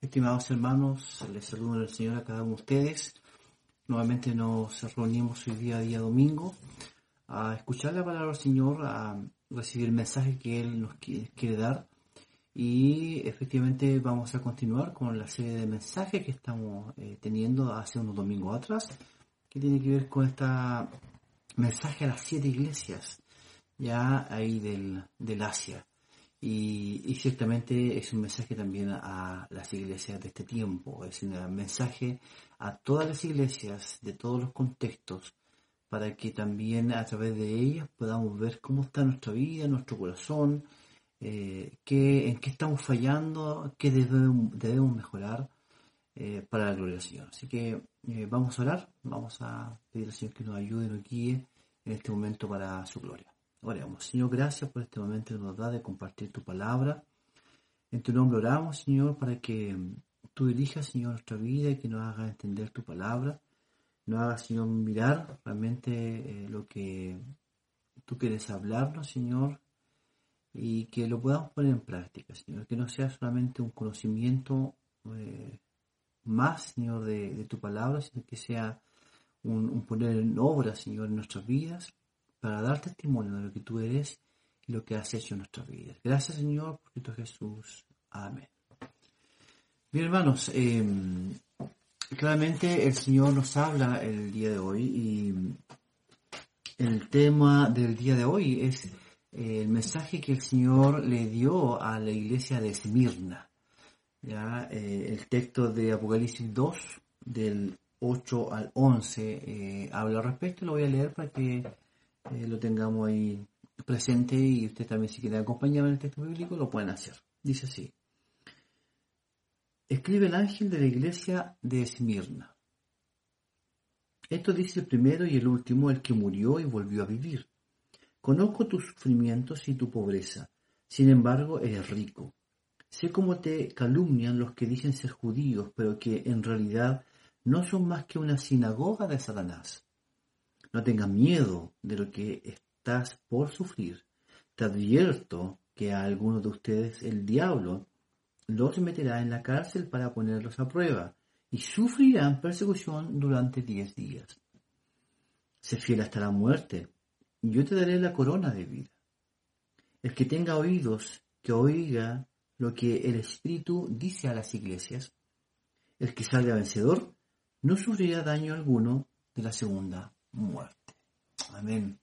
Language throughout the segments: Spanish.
Estimados hermanos, les saludo en el Señor a cada uno de ustedes. Nuevamente nos reunimos hoy día, día domingo, a escuchar la palabra del Señor, a recibir el mensaje que Él nos quiere dar. Y efectivamente vamos a continuar con la serie de mensajes que estamos eh, teniendo hace unos domingos atrás, que tiene que ver con este mensaje a las siete iglesias, ya ahí del, del Asia. Y, ciertamente es un mensaje también a las iglesias de este tiempo, es un mensaje a todas las iglesias de todos los contextos, para que también a través de ellas podamos ver cómo está nuestra vida, nuestro corazón, eh, qué, en qué estamos fallando, qué debemos, mejorar eh, para la gloria del Señor. Así que eh, vamos a orar, vamos a pedir al Señor que nos ayude, nos guíe en este momento para su gloria. Oremos. Señor, gracias por este momento que nos da de compartir tu palabra. En tu nombre oramos, Señor, para que tú dirijas, Señor, nuestra vida y que nos haga entender tu palabra. Nos haga, Señor, mirar realmente eh, lo que tú quieres hablarnos, Señor, y que lo podamos poner en práctica, Señor. Que no sea solamente un conocimiento eh, más, Señor, de, tu palabra, sino que sea un, un poner en obra, Señor, en nuestras vidas para dar testimonio de lo que tú eres y lo que has hecho en nuestras vidas. Gracias Señor por Cristo Jesús. Amén. Bien hermanos, em, claramente el Señor nos habla el día de hoy y el tema del día de hoy es el mensaje que el Señor le dio a la iglesia de Esmirna. ¿ya? Eh, el texto de Apocalipsis 2, del 8 al 11, eh, habla al respecto. Lo voy a leer para que eh, lo tengamos ahí presente y usted también si quiere acompañarme en el texto bíblico lo pueden hacer. Dice así. Escribe el ángel de la iglesia de Esmirna. Esto dice el primero y el último, el que murió y volvió a vivir. Conozco tus sufrimientos y tu pobreza, sin embargo eres rico. Sé cómo te calumnian los que dicen ser judíos, pero que en realidad no son más que una sinagoga de Satanás. No tengas miedo de lo que estás por sufrir. Te advierto que a algunos de ustedes el diablo los meterá en la cárcel para ponerlos a prueba y sufrirán persecución durante diez días. Sé fiel hasta la muerte y yo te daré la corona de vida. El que tenga oídos, que oiga lo que el Espíritu dice a las iglesias. El que salga vencedor no sufrirá daño alguno de la segunda muerte. Amén.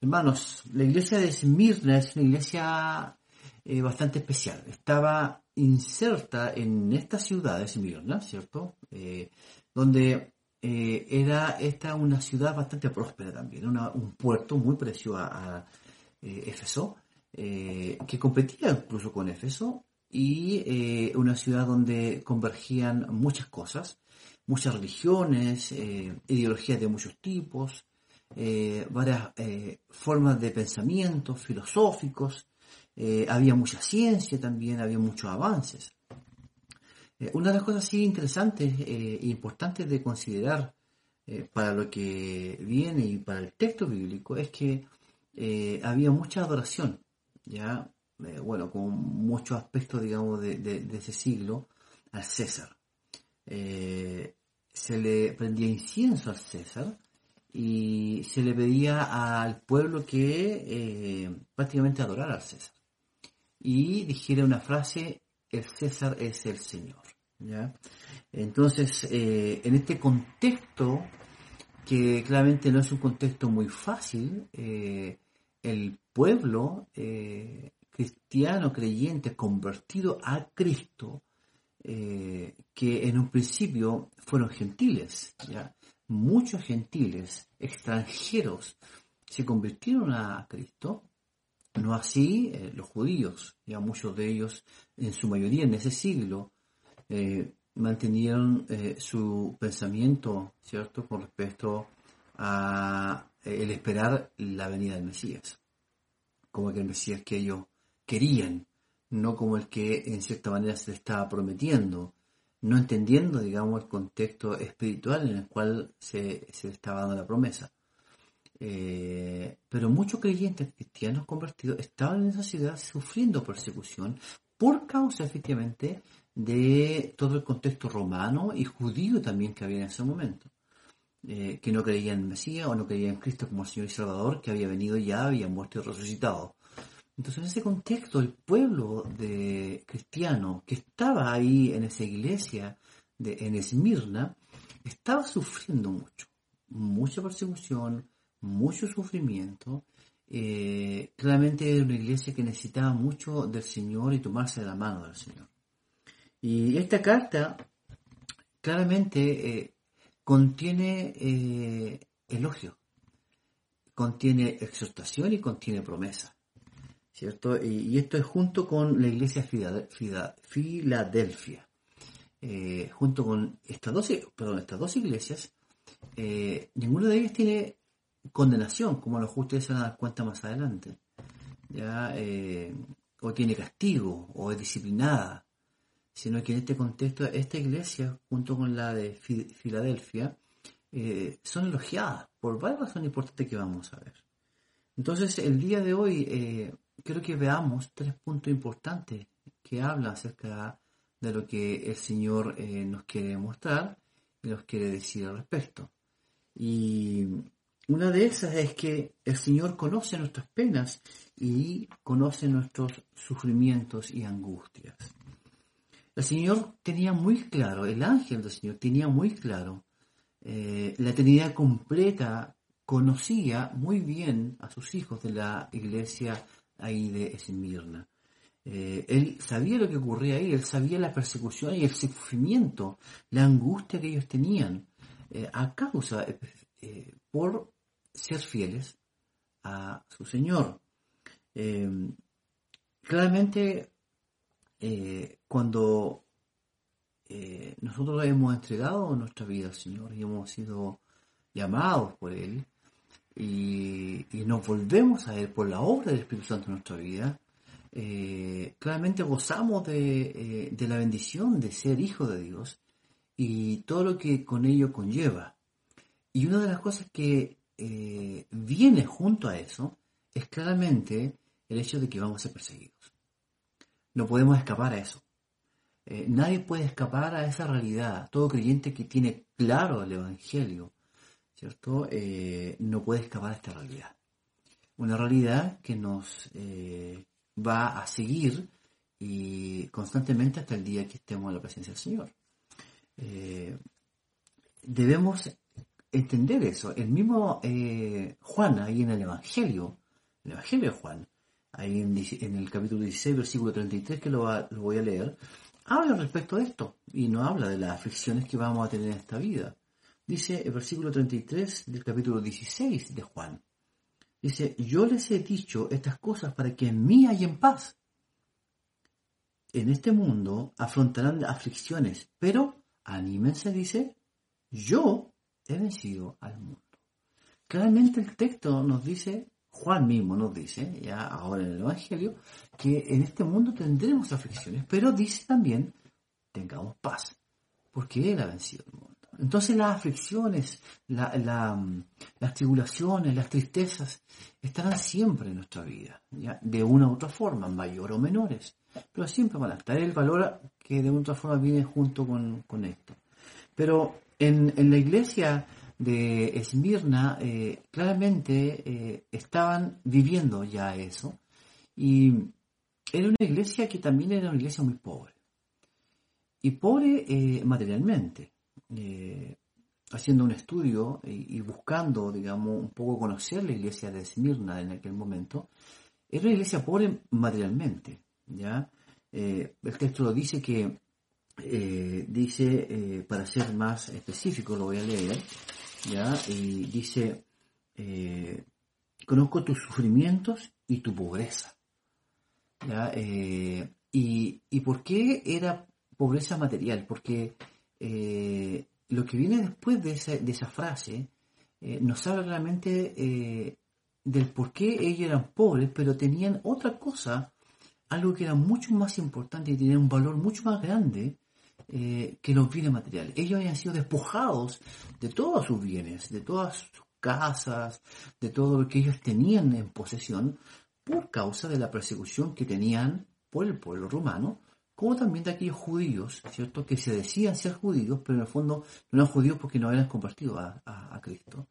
Hermanos, la iglesia de Esmirna es una iglesia eh, bastante especial. Estaba inserta en esta ciudad de Esmirna, ¿cierto? Eh, donde eh, era esta una ciudad bastante próspera también, un puerto muy parecido a, a Éfeso, que competía incluso con Éfeso, y una ciudad donde convergían muchas cosas muchas religiones, eh, ideologías de muchos tipos, eh, varias eh, formas de pensamiento filosóficos, había mucha ciencia también, había muchos avances. una de las cosas interesantes e importantes de considerar para lo que viene y para el texto bíblico es que había mucha adoración, ya, bueno, con muchos aspectos, digamos, de, de ese siglo al César. Eh, se le prendía incienso al César y se le pedía al pueblo que eh, prácticamente adorara al César. Y dijera una frase, el César es el Señor. Entonces, eh, en este contexto, que claramente no es un contexto muy fácil, el pueblo cristiano creyente convertido a Cristo, eh, que en un principio fueron gentiles, muchos gentiles extranjeros se convirtieron a Cristo, no así eh, los judíos, ya muchos de ellos, en su mayoría en ese siglo, eh, mantenieron su pensamiento, ¿cierto?, con respecto a el esperar la venida del Mesías, como que el Mesías que ellos querían, no como el que en cierta manera se le estaba prometiendo, no entendiendo, digamos, el contexto espiritual en el cual se, se le estaba dando la promesa. Eh, pero muchos creyentes cristianos convertidos estaban en esa ciudad sufriendo persecución por causa efectivamente de todo el contexto romano y judío también que había en ese momento. Eh, que no creían en Mesías o no creían en Cristo como Señor y Salvador, que había venido ya, había muerto y resucitado. Entonces, en ese contexto, el pueblo de cristiano que estaba ahí en esa iglesia de, en Esmirna estaba sufriendo mucho, mucha persecución, mucho sufrimiento. Eh, claramente era una iglesia que necesitaba mucho del Señor y tomarse la mano del Señor. Y esta carta claramente eh, contiene eh, elogio, contiene exhortación y contiene promesa. ¿Cierto? Y, esto es junto con la iglesia Filadelfia. Eh, junto con estas dos, perdón, estas dos iglesias, eh, ninguna de ellas tiene condenación, como los ustedes se van a dar cuenta más adelante. ¿ya? o tiene castigo, o es disciplinada, sino que en este contexto esta iglesia, junto con la de Filadelfia, eh, son elogiadas por varias razones importantes que vamos a ver. Entonces, el día de hoy eh, quiero que veamos tres puntos importantes que hablan acerca de lo que el Señor eh, nos quiere mostrar y nos quiere decir al respecto. Y una de esas es que el Señor conoce nuestras penas y conoce nuestros sufrimientos y angustias. El Señor tenía muy claro, el ángel del Señor tenía muy claro, eh, la Trinidad completa conocía muy bien a sus hijos de la iglesia ahí de Esmirna. Eh, él sabía lo que ocurría ahí, él sabía la persecución y el sufrimiento, la angustia que ellos tenían eh, a causa, por ser fieles a su Señor. claramente eh, cuando eh, nosotros hemos entregado nuestra vida al Señor y hemos sido llamados por Él y, nos volvemos a Él por la obra del Espíritu Santo en nuestra vida, eh, claramente gozamos de, la bendición de ser hijo de Dios y todo lo que con ello conlleva. Y una de las cosas que viene junto a eso es claramente el hecho de que vamos a ser perseguidos. No podemos escapar a eso. Eh, nadie puede escapar a esa realidad. Todo creyente que tiene claro el Evangelio, ¿cierto? Eh, no puede escapar a esta realidad. Una realidad que nos eh, va a seguir y constantemente hasta el día que estemos en la presencia del Señor. debemos entender eso. El mismo Juan, ahí en el Evangelio, el Evangelio de Juan, ahí en, el capítulo 16, versículo 33, que lo, voy a leer, habla respecto de esto y no habla de las aflicciones que vamos a tener en esta vida. Dice el versículo 33 del capítulo 16 de Juan. Dice, yo les he dicho estas cosas para que en mí en paz. En este mundo afrontarán aflicciones, pero anímense, dice, yo he vencido al mundo. Claramente el texto nos dice Juan mismo nos dice, ya ahora en el Evangelio, que en este mundo tendremos aflicciones, pero dice también, tengamos paz, porque Él ha vencido el mundo. Entonces las aflicciones, las tribulaciones, las tristezas, estarán siempre en nuestra vida, de una u otra forma, mayor o menores, pero siempre van a estar. el valor que de una u otra forma viene junto con, esto. Pero en, en la iglesia de Esmirna eh, claramente eh, estaban viviendo ya eso. Y era una iglesia que también era una iglesia muy pobre. Y pobre eh, materialmente haciendo un estudio y, buscando digamos un poco conocer la iglesia de Esmirna en aquel momento era una iglesia pobre materialmente ya el texto lo dice que dice para ser más específico lo voy a leer ¿ya? Y dice, eh, conozco tus sufrimientos y tu pobreza. ¿ya? Eh, y, y, por qué era pobreza material? Porque eh, lo que viene después de esa, frase nos habla realmente del por qué ellos eran pobres, pero tenían otra cosa, algo que era mucho más importante y tenía un valor mucho más grande, eh, que los bienes materiales. Ellos habían sido despojados de todos sus bienes, de todas sus casas, de todo lo que ellos tenían en posesión por causa de la persecución que tenían por el pueblo romano como también de aquellos judíos, ¿cierto?, que se decían ser judíos, pero en el fondo no eran judíos porque no habían convertido a, Cristo.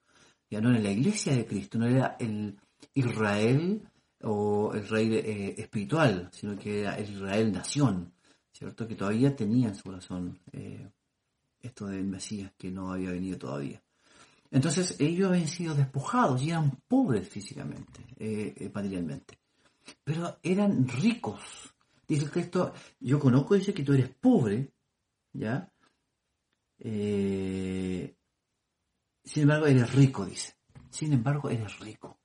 Ya no era la iglesia de Cristo, no era el Israel o el rey eh, espiritual, sino que era el Israel nación, ¿cierto?, que todavía tenía en su corazón eh, esto del Mesías que no había venido todavía. Entonces ellos habían sido despojados y eran pobres físicamente, eh, materialmente. Pero eran ricos. Dice Cristo, yo conozco, dice que tú eres pobre, ¿ya? Eh, sin embargo, eres rico, dice. Sin embargo, eres rico.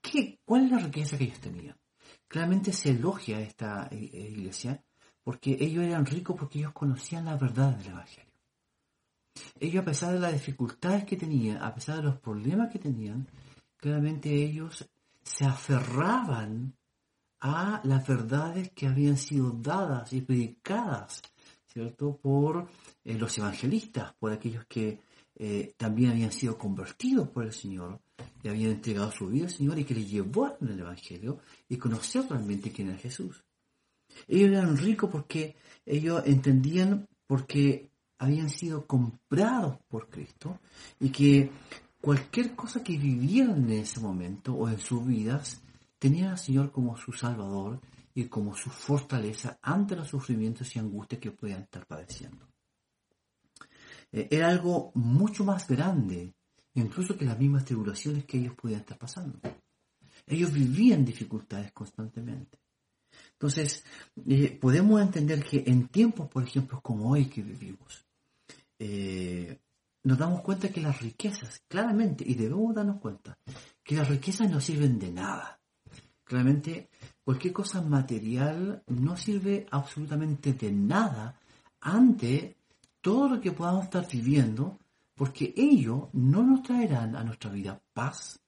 ¿Qué, ¿Cuál es la riqueza que ellos tenían? Claramente se elogia esta eh, iglesia porque ellos eran ricos porque ellos conocían la verdad del Evangelio. Ellos, a pesar de las dificultades que tenían, a pesar de los problemas que tenían, claramente ellos se aferraban a las verdades que habían sido dadas y predicadas, ¿cierto? Por eh, los evangelistas, por aquellos que eh, también habían sido convertidos por el Señor y habían entregado su vida al Señor y que le llevaron el Evangelio y conocer realmente quién era Jesús. Ellos eran ricos porque ellos entendían porque habían sido comprados por Cristo y que cualquier cosa que vivieran en ese momento o en sus vidas tenían al Señor como su Salvador y como su fortaleza ante los sufrimientos y angustias que podían estar padeciendo. Eh, era algo mucho más grande, incluso que las mismas tribulaciones que ellos podían estar pasando. Ellos vivían dificultades constantemente. Entonces, eh, podemos entender que en tiempos, por ejemplo, como hoy que vivimos, eh, nos damos cuenta que las riquezas, claramente, y debemos darnos cuenta, que las riquezas no sirven de nada. Claramente, cualquier cosa material no sirve absolutamente de nada ante todo lo que podamos estar viviendo, porque ello no nos traerán a nuestra vida paz,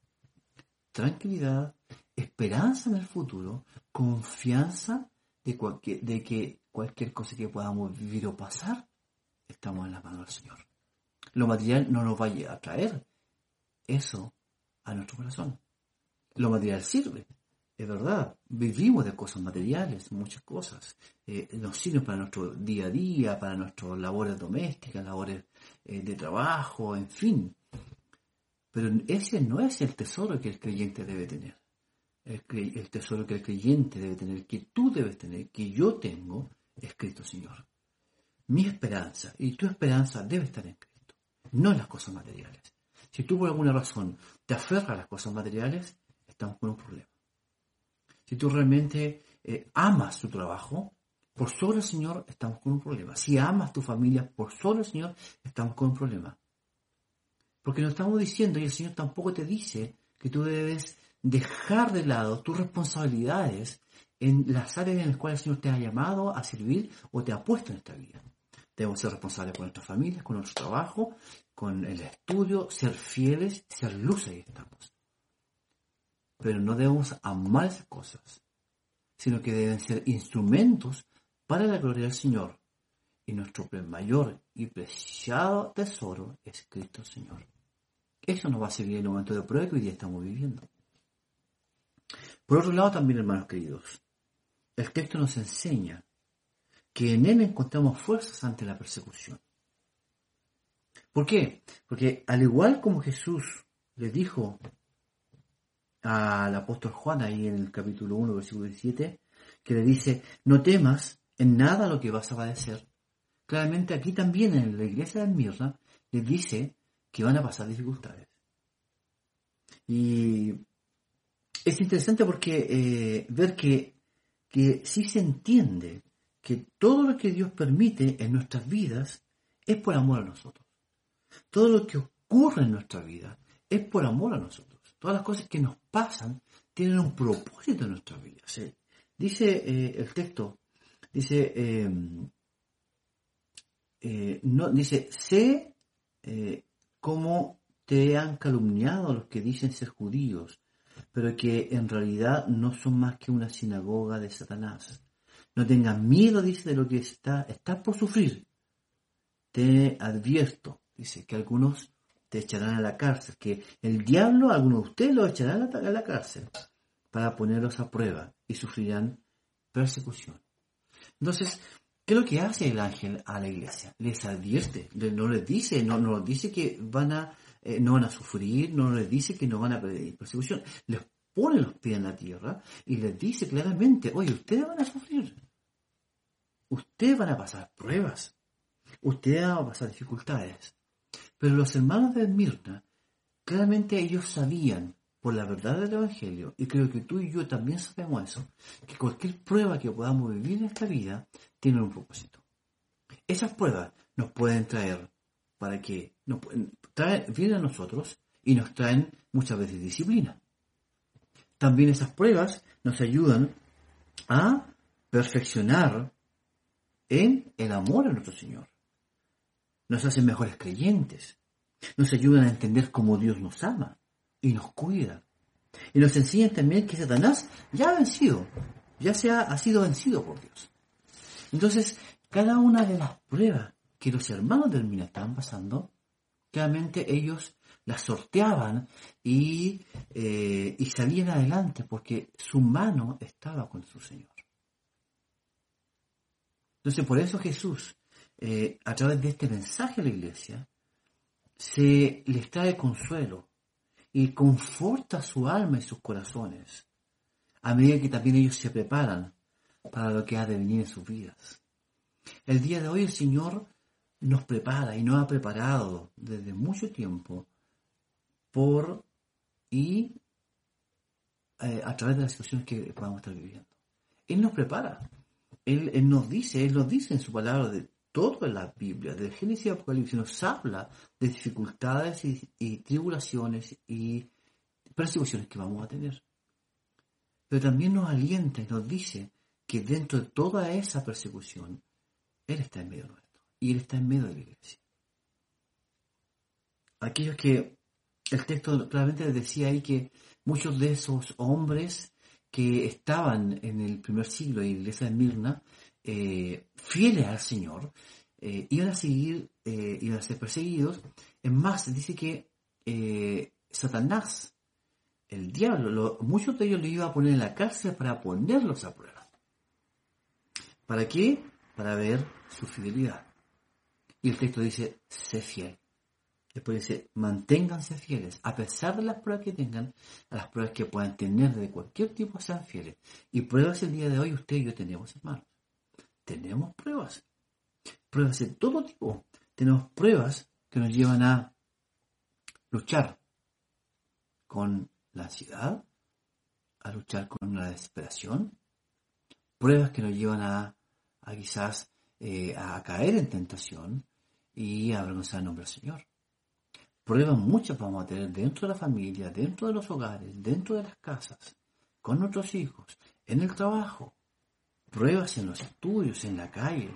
tranquilidad, esperanza en el futuro, confianza de, de que cualquier cosa que podamos vivir o pasar estamos en la mano del Señor. Lo material no nos va a traer eso a nuestro corazón. Lo material sirve, es verdad. Vivimos de cosas materiales, muchas cosas. Eh, nos sirven para nuestro día a día, para nuestras labores domésticas, labores eh, de trabajo, en fin. Pero ese no es el tesoro que el creyente debe tener. el tesoro que el creyente debe tener, que tú debes tener, que yo tengo, es Cristo Señor mi esperanza y tu esperanza debe estar en Cristo, no en las cosas materiales. Si tú por alguna razón te aferras a las cosas materiales, estamos con un problema. Si tú realmente eh, amas tu trabajo, por sobre el Señor estamos con un problema. Si amas tu familia, por sobre el Señor estamos con un problema. Porque nos estamos diciendo, y el Señor tampoco te dice, que tú debes dejar de lado tus responsabilidades en las áreas en las cuales el Señor te ha llamado a servir o te ha puesto en esta vida. Debemos ser responsables con nuestras familias, con nuestro trabajo, con el estudio, ser fieles, ser luz, ahí estamos. Pero no debemos amar esas cosas, sino que deben ser instrumentos para la gloria del Señor. Y nuestro mayor y preciado tesoro es Cristo Señor. Eso nos va a servir en el momento de prueba que hoy día estamos viviendo. Por otro lado, también, hermanos queridos, el texto nos enseña que en Él encontramos fuerzas ante la persecución. ¿Por qué? Porque al igual como Jesús le dijo al apóstol Juan ahí en el capítulo 1, versículo 17, que le dice, no temas en nada lo que vas a padecer. Claramente aquí también en la iglesia de Mirna le dice que van a pasar dificultades. Y es interesante porque eh, ver que, que se entiende que todo lo que Dios permite en nuestras vidas es por amor a nosotros. Todo lo que ocurre en nuestra vida es por amor a nosotros. Todas las cosas que nos pasan tienen un propósito en nuestra vida. Dice eh, el texto, dice, em, eh, no, dice, sé eh, cómo te han calumniado los que dicen ser judíos, pero que en realidad no son más que una sinagoga de Satanás. No tengas miedo, dice, de lo que está, está por sufrir. Te advierto, dice, que algunos te echarán a la cárcel, que el diablo, algunos de ustedes los echarán a la cárcel para ponerlos a prueba y sufrirán persecución. Entonces, ¿Qué es lo que hace el ángel a la iglesia? Les advierte, no les dice, no, no les dice que van a, eh, no van a sufrir, no les dice que no van a pedir persecución. Les pone los pies en la tierra y les dice claramente, oye, ustedes van a sufrir. Ustedes van a pasar pruebas. Ustedes van a pasar dificultades. Pero los hermanos de Esmirna, claramente ellos sabían por la verdad del Evangelio, y creo que tú y yo también sabemos eso, que cualquier prueba que podamos vivir en esta vida tiene un propósito. Esas pruebas nos pueden traer para que nos traer, vienen a nosotros y nos traen muchas veces disciplina. También esas pruebas nos ayudan a perfeccionar en el amor a nuestro Señor. Nos hacen mejores creyentes. Nos ayudan a entender cómo Dios nos ama y nos cuida. Y nos enseñan también que Satanás ya ha vencido, ya se ha, sido vencido por Dios. Entonces, cada una de las pruebas que los hermanos del Mina estaban pasando, claramente ellos las sorteaban y, eh, y salían adelante porque su mano estaba con su Señor. Entonces, por eso Jesús, eh, a través de este mensaje a la iglesia, se les trae consuelo, y conforta su alma y sus corazones, a medida que también ellos se preparan para lo que ha de venir en sus vidas. El día de hoy el Señor nos prepara y nos ha preparado desde mucho tiempo por y eh, a través de las situaciones que podamos estar viviendo. Él nos prepara. Él, nos dice, Él nos dice en su palabra de toda la Biblia, del Génesis y Apocalipsis, nos habla de dificultades y, tribulaciones y persecuciones que vamos a tener. Pero también nos alienta y nos dice que dentro de toda esa persecución, Él está en medio nuestro y Él está en medio de la iglesia. Aquellos que el texto claramente decía ahí que muchos de esos hombres que estaban en el primer siglo en la iglesia de Mirna eh, fieles al Señor, eh, iban a seguir, eh, iban a ser perseguidos. Es más, dice que Satanás, el diablo, muchos de ellos le iba a poner en la cárcel para ponerlos a prueba. ¿Para qué? Para ver su fidelidad. Y el texto dice, sé fiel. Después dice, manténganse fieles, a pesar de las pruebas que tengan, a las pruebas que puedan tener de cualquier tipo, sean fieles. Y pruebas el día de hoy usted y yo tenemos, hermanos tenemos pruebas. Pruebas de todo tipo. Tenemos pruebas que nos llevan a luchar con la ansiedad, a luchar con la desesperación. Pruebas que nos llevan a, quizás eh, a caer en tentación y a avergonzar el nombre del Señor. Pruebas muchas vamos a tener dentro de la familia, dentro de los hogares, dentro de las casas, con nuestros hijos, en el trabajo, pruebas en los estudios, en la calle,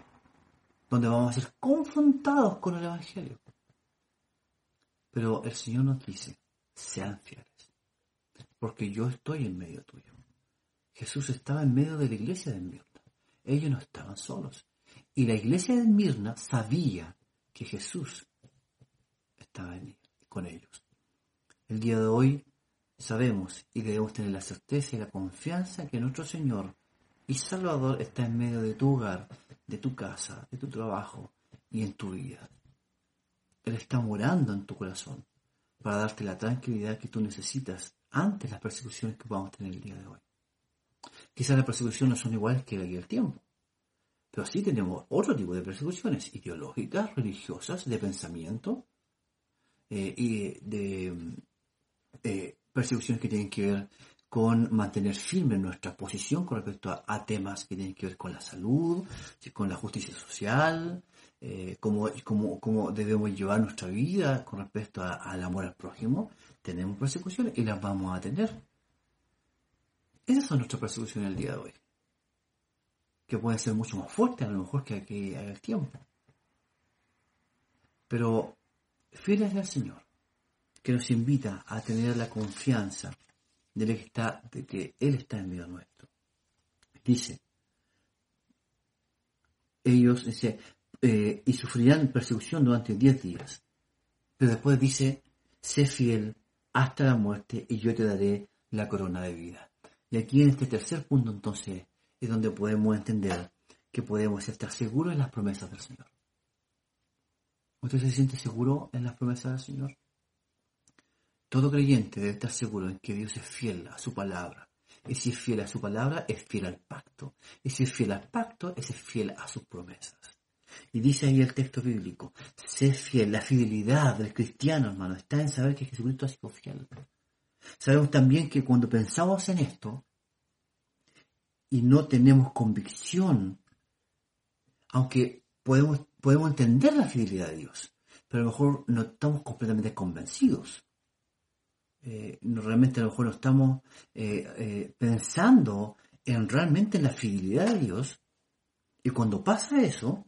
donde vamos a ser confrontados con el Evangelio. Pero el Señor nos dice, sean fieles, porque yo estoy en medio tuyo. Jesús estaba en medio de la iglesia de Mirna. Ellos no estaban solos. Y la iglesia de Mirna sabía que Jesús estaba con ellos. El día de hoy sabemos y debemos tener la certeza y la confianza que nuestro Señor y Salvador está en medio de tu hogar, de tu casa, de tu trabajo y en tu vida. Él está morando en tu corazón para darte la tranquilidad que tú necesitas ante las persecuciones que a tener el día de hoy. Quizás las persecuciones no son iguales que la del tiempo, pero sí tenemos otro tipo de persecuciones ideológicas, religiosas, de pensamiento eh, y de eh, persecuciones que tienen que ver con mantener firme nuestra posición con respecto a, temas que tienen que ver con la salud, con la justicia social, eh, cómo, cómo, debemos llevar nuestra vida con respecto al amor al prójimo, tenemos persecuciones y las vamos a tener. Esas son nuestras persecuciones el día de hoy, que pueden ser mucho más fuertes a lo mejor que aquí el tiempo. Pero fieles al Señor, que nos invita a tener la confianza de, que está, de que Él está en medio nuestro. Dice, ellos dice, eh, y sufrirán persecución durante diez días. Pero después dice, sé fiel hasta la muerte y yo te daré la corona de vida. Y aquí en este tercer punto entonces es donde podemos entender que podemos estar seguros en las promesas del Señor. ¿Usted se siente seguro en las promesas del Señor? Todo creyente debe estar seguro en que Dios es fiel a su palabra. Y si es fiel a su palabra, es fiel al pacto. Y si es fiel al pacto, es fiel a sus promesas. Y dice ahí el texto bíblico, sé fiel. La fidelidad del cristiano, hermano, está en saber que Jesucristo ha sido fiel. Sabemos también que cuando pensamos en esto y no tenemos convicción, aunque podemos, podemos entender la fidelidad de Dios, pero a lo mejor no estamos completamente convencidos. Eh, realmente a lo mejor no estamos eh, eh, pensando en realmente en la fidelidad de Dios. Y cuando pasa eso,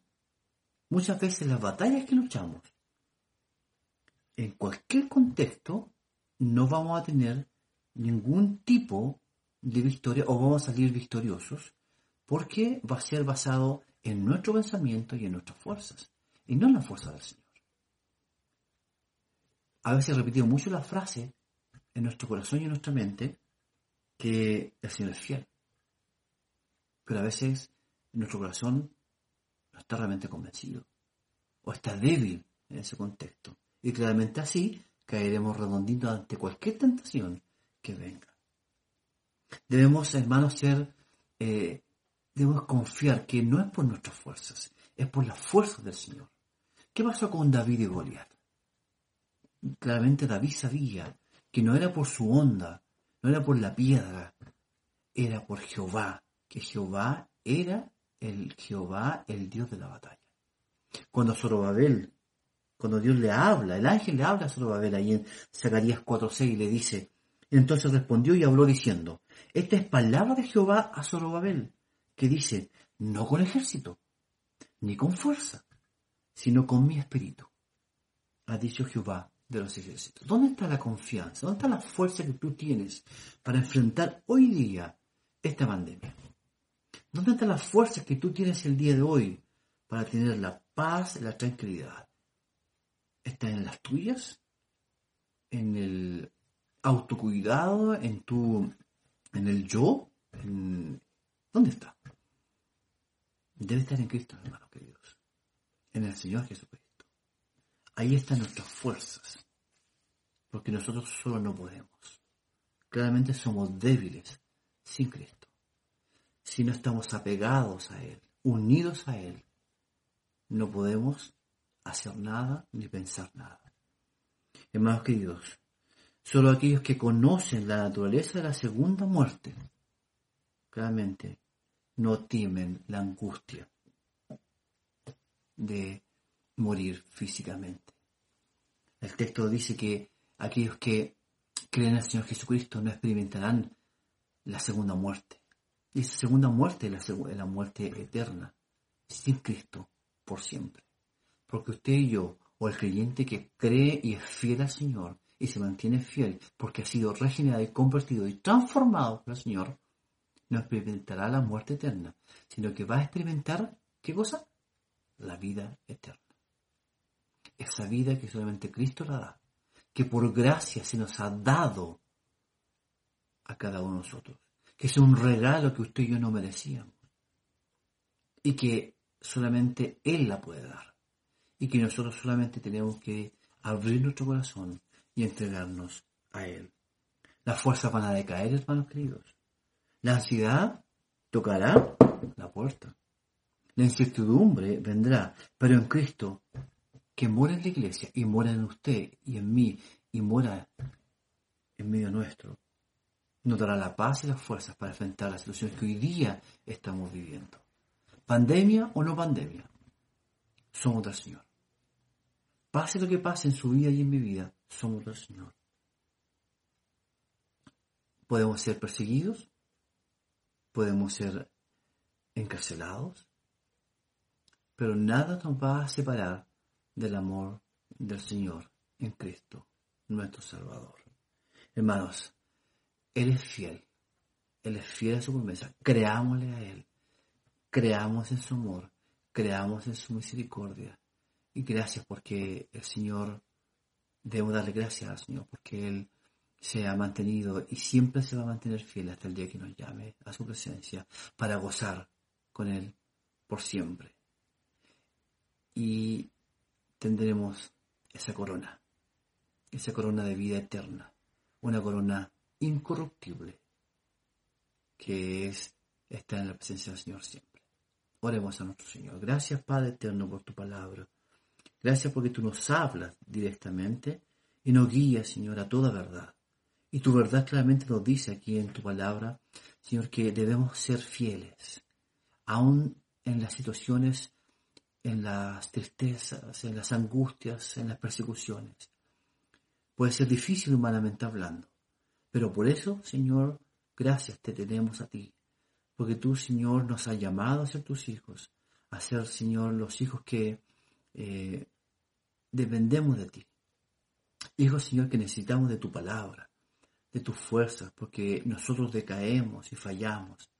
muchas veces las batallas que luchamos, en cualquier contexto, no vamos a tener ningún tipo de victoria o vamos a salir victoriosos porque va a ser basado en nuestro pensamiento y en nuestras fuerzas y no en la fuerza del Señor. A veces he repetido mucho la frase en nuestro corazón y en nuestra mente que el Señor es fiel. Pero a veces nuestro corazón no está realmente convencido o está débil en ese contexto. Y claramente así caeremos redonditos ante cualquier tentación que venga. Debemos, hermanos, ser, eh, debemos confiar que no es por nuestras fuerzas, es por las fuerzas del Señor. ¿Qué pasó con David y Goliat? Claramente David sabía que no era por su onda, no era por la piedra, era por Jehová, que Jehová era el Jehová, el Dios de la batalla. Cuando Zorobabel, cuando Dios le habla, el ángel le habla a Zorobabel ahí en Zacarías 4.6 y le dice, entonces respondió y habló diciendo, esta es palabra de Jehová a Zorobabel, que dice, no con ejército, ni con fuerza, sino con mi espíritu. Ha dicho Jehová de los ejércitos. ¿Dónde está la confianza? ¿Dónde está la fuerza que tú tienes para enfrentar hoy día esta pandemia? ¿Dónde está la fuerza que tú tienes el día de hoy para tener la paz y la tranquilidad? ¿Está en las tuyas? ¿En el autocuidado? ¿En tu, en el yo? ¿Dónde está? Debe estar en Cristo, hermanos queridos. En el Señor Jesucristo. Ahí están nuestras fuerzas, porque nosotros solo no podemos. Claramente somos débiles sin Cristo. Si no estamos apegados a Él, unidos a Él, no podemos hacer nada ni pensar nada. Hermanos queridos, solo aquellos que conocen la naturaleza de la segunda muerte, claramente no temen la angustia de morir físicamente. El texto dice que aquellos que creen en el Señor Jesucristo no experimentarán la segunda muerte. Y esa segunda muerte es la, la muerte eterna, sin Cristo, por siempre. Porque usted y yo, o el creyente que cree y es fiel al Señor, y se mantiene fiel porque ha sido regenerado y convertido y transformado por el Señor, no experimentará la muerte eterna, sino que va a experimentar, ¿qué cosa? La vida eterna esa vida que solamente Cristo la da, que por gracia se nos ha dado a cada uno de nosotros, que es un regalo que usted y yo no merecíamos y que solamente Él la puede dar y que nosotros solamente tenemos que abrir nuestro corazón y entregarnos a Él. Las fuerzas van a decaer, hermanos queridos. La ansiedad tocará la puerta. La incertidumbre vendrá, pero en Cristo que mora en la iglesia y mora en usted y en mí y mora en medio nuestro, nos dará la paz y las fuerzas para enfrentar las situaciones que hoy día estamos viviendo. Pandemia o no pandemia, somos del Señor. Pase lo que pase en su vida y en mi vida, somos del Señor. Podemos ser perseguidos, podemos ser encarcelados, pero nada nos va a separar del amor del Señor en Cristo, nuestro Salvador. Hermanos, Él es fiel. Él es fiel a su promesa. Creámosle a Él. Creamos en su amor. Creamos en su misericordia. Y gracias porque el Señor, debemos darle gracias al Señor porque Él se ha mantenido y siempre se va a mantener fiel hasta el día que nos llame a su presencia para gozar con Él por siempre. Y tendremos esa corona, esa corona de vida eterna, una corona incorruptible, que es estar en la presencia del Señor siempre. Oremos a nuestro Señor. Gracias Padre eterno por tu palabra. Gracias porque tú nos hablas directamente y nos guías, Señor, a toda verdad. Y tu verdad claramente nos dice aquí en tu palabra, Señor, que debemos ser fieles, aún en las situaciones, en las tristezas, en las angustias, en las persecuciones. Puede ser difícil humanamente hablando, pero por eso, Señor, gracias te tenemos a ti, porque tú, Señor, nos has llamado a ser tus hijos, a ser, Señor, los hijos que eh, dependemos de ti. Hijos, Señor, que necesitamos de tu palabra, de tus fuerzas, porque nosotros decaemos y fallamos.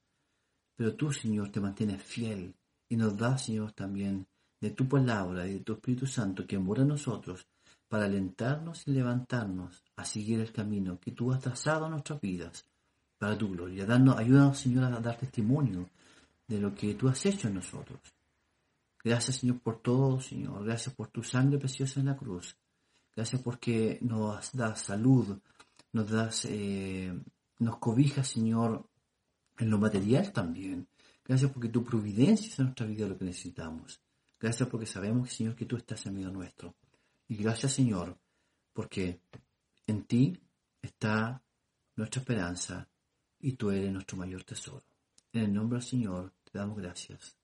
Pero tú, Señor, te mantienes fiel y nos das, Señor, también de tu palabra y de tu Espíritu Santo que mora en nosotros para alentarnos y levantarnos a seguir el camino que tú has trazado a nuestras vidas para tu gloria. Ayúdanos, Señor, a dar testimonio de lo que tú has hecho en nosotros. Gracias, Señor, por todo, Señor. Gracias por tu sangre preciosa en la cruz. Gracias porque nos das salud, nos das, eh, nos cobijas, Señor, en lo material también. Gracias porque tu providencia es en nuestra vida lo que necesitamos. Gracias porque sabemos, Señor, que tú estás en medio nuestro. Y gracias, Señor, porque en ti está nuestra esperanza y tú eres nuestro mayor tesoro. En el nombre del Señor te damos gracias.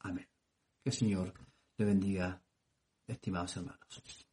Amén. Que el Señor le bendiga, estimados hermanos.